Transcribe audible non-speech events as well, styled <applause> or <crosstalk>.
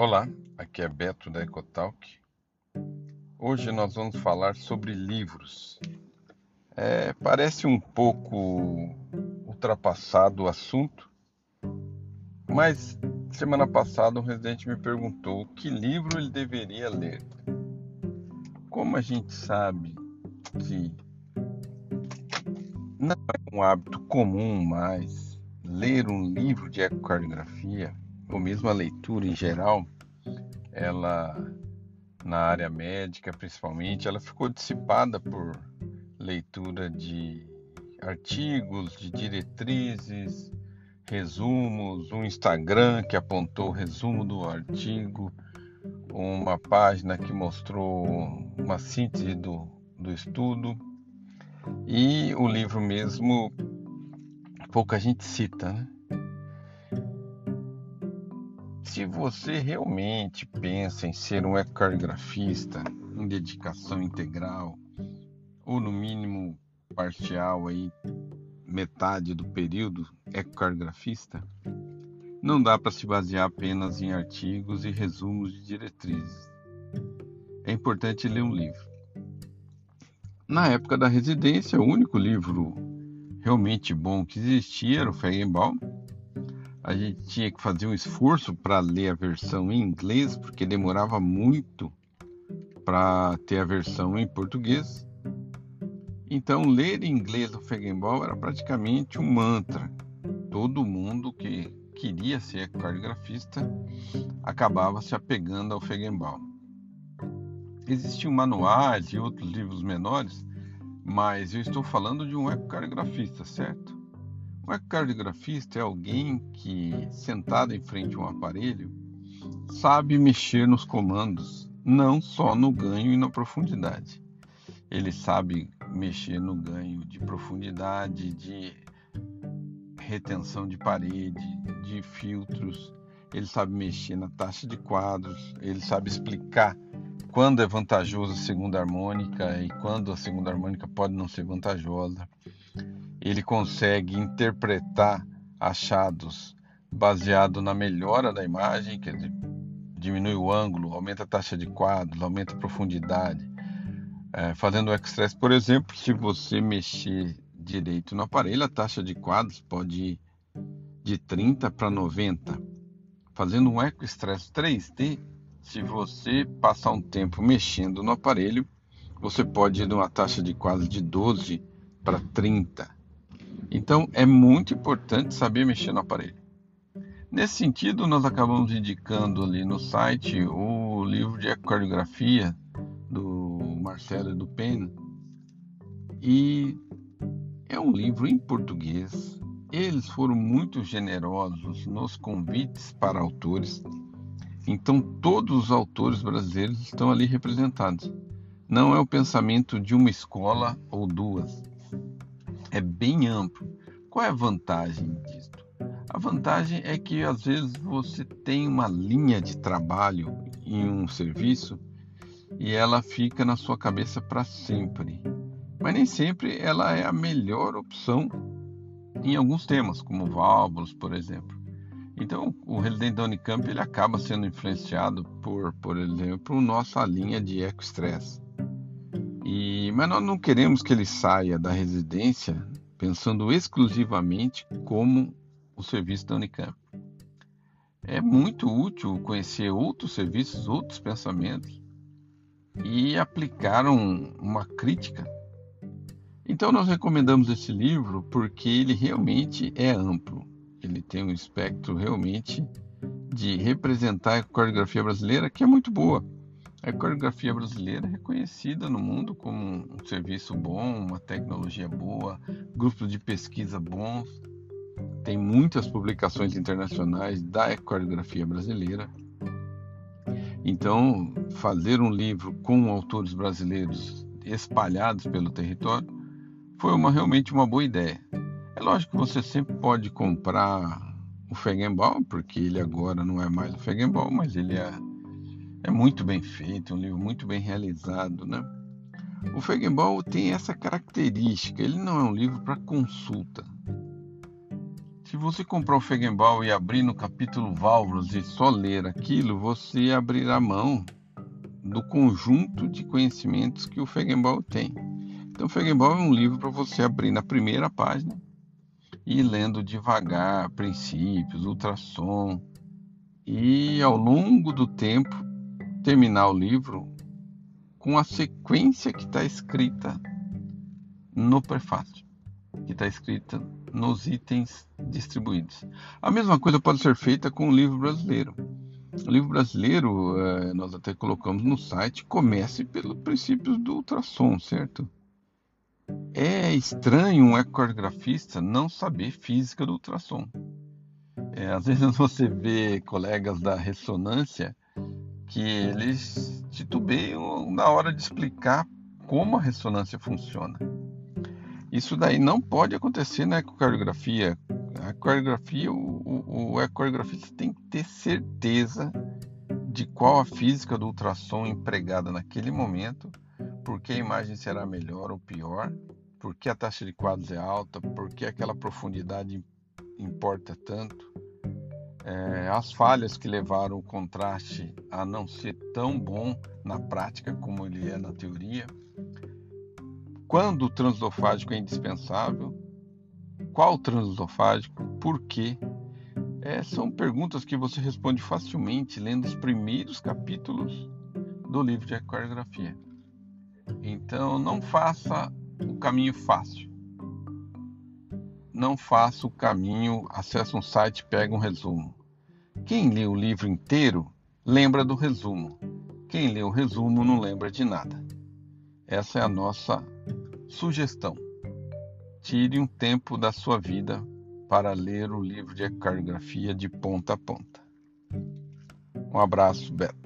Olá, aqui é Beto da Ecotalk. Hoje nós vamos falar sobre livros. É, parece um pouco ultrapassado o assunto, mas semana passada um residente me perguntou que livro ele deveria ler. Como a gente sabe que não é um hábito comum mais ler um livro de ecocardiografia, ou mesmo a leitura em geral, ela na área médica principalmente, ela ficou dissipada por leitura de artigos, de diretrizes, resumos, um Instagram que apontou o resumo do artigo, uma página que mostrou uma síntese do, do estudo e o livro mesmo pouca gente cita, né? Se você realmente pensa em ser um ecocardiografista em dedicação integral, ou no mínimo parcial aí, metade do período ecocardiografista, não dá para se basear apenas em artigos e resumos de diretrizes. É importante ler um livro. Na época da residência, o único livro realmente bom que existia era o Feigenbaum, a gente tinha que fazer um esforço para ler a versão em inglês, porque demorava muito para ter a versão em português. Então, ler em inglês o Feigenbaum era praticamente um mantra. Todo mundo que queria ser cardiografista acabava se apegando ao Feigenbaum. Existiam manuais e outros livros menores, mas eu estou falando de um ecocardiografista, certo? Um ecocardiografista é alguém que, sentado em frente a um aparelho, sabe mexer nos comandos, não só no ganho e na profundidade. Ele sabe mexer no ganho de profundidade, de retenção de parede, de filtros, ele sabe mexer na taxa de quadros, ele sabe explicar quando é vantajoso a segunda harmônica e quando a segunda harmônica pode não ser vantajosa ele consegue interpretar achados baseado na melhora da imagem, dizer, diminui o ângulo, aumenta a taxa de quadros, aumenta a profundidade. É, fazendo o X-Stress, por exemplo, se você mexer direito no aparelho, a taxa de quadros pode ir de 30 para 90. Fazendo um Eco-Stress 3D, se você passar um tempo mexendo no aparelho, você pode ir de uma taxa de quadros de 12 para 30. Então é muito importante saber mexer no aparelho. Nesse sentido, nós acabamos indicando ali no site o livro de ecocardiografia do Marcelo do. E é um livro em português. Eles foram muito generosos nos convites para autores. Então, todos os autores brasileiros estão ali representados. Não é o pensamento de uma escola ou duas é bem amplo. Qual é a vantagem disso? A vantagem é que às vezes você tem uma linha de trabalho em um serviço e ela fica na sua cabeça para sempre. Mas nem sempre ela é a melhor opção em alguns temas, como válvulas, por exemplo. Então, o residente da Unicamp ele acaba sendo influenciado por, por exemplo, nossa linha de eco-stress. E, mas nós não queremos que ele saia da residência pensando exclusivamente como o serviço da Unicamp. É muito útil conhecer outros serviços, outros pensamentos e aplicar um, uma crítica. Então nós recomendamos esse livro porque ele realmente é amplo. Ele tem um espectro realmente de representar a coreografia brasileira que é muito boa. A coreografia brasileira é reconhecida no mundo como um serviço bom, uma tecnologia boa, grupos de pesquisa bons. Tem muitas publicações internacionais da coreografia brasileira. Então, fazer um livro com autores brasileiros espalhados pelo território foi uma, realmente uma boa ideia. É lógico que você sempre pode comprar o Feigenbaum, porque ele agora não é mais o Feigenbaum, mas ele é é muito bem feito, um livro muito bem realizado, né? O Feigenbaum tem essa característica, ele não é um livro para consulta. Se você comprar o Feigenbaum e abrir no capítulo válvulas e só ler aquilo, você abrirá mão do conjunto de conhecimentos que o Feigenbaum tem. Então, Feigenbaum é um livro para você abrir na primeira página e ir lendo devagar princípios, ultrassom, e ao longo do tempo terminar o livro com a sequência que está escrita no prefácio, que está escrita nos itens distribuídos. A mesma coisa pode ser feita com o livro brasileiro. O livro brasileiro, eh, nós até colocamos no site, comece pelos princípios do ultrassom, certo? É estranho um ecocardiografista não saber física do ultrassom. É, às <laughs> vezes você vê colegas da ressonância que eles titubeiam na hora de explicar como a ressonância funciona. Isso daí não pode acontecer na ecocardiografia. A ecocardiografia, o, o, o ecocardiografista tem que ter certeza de qual a física do ultrassom empregada naquele momento, porque a imagem será melhor ou pior, porque a taxa de quadros é alta, porque aquela profundidade importa tanto. É, as falhas que levaram o contraste a não ser tão bom na prática como ele é na teoria quando o transesofágico é indispensável? Qual o transesofágico? Por quê? É, são perguntas que você responde facilmente lendo os primeiros capítulos do livro de ecocardiografia. Então, não faça o caminho fácil. Não faça o caminho, acesse um site, pega um resumo. Quem lê o livro inteiro lembra do resumo. Quem lê o resumo não lembra de nada. Essa é a nossa Sugestão: tire um tempo da sua vida para ler o livro de cartografia de ponta a ponta. Um abraço, Beto.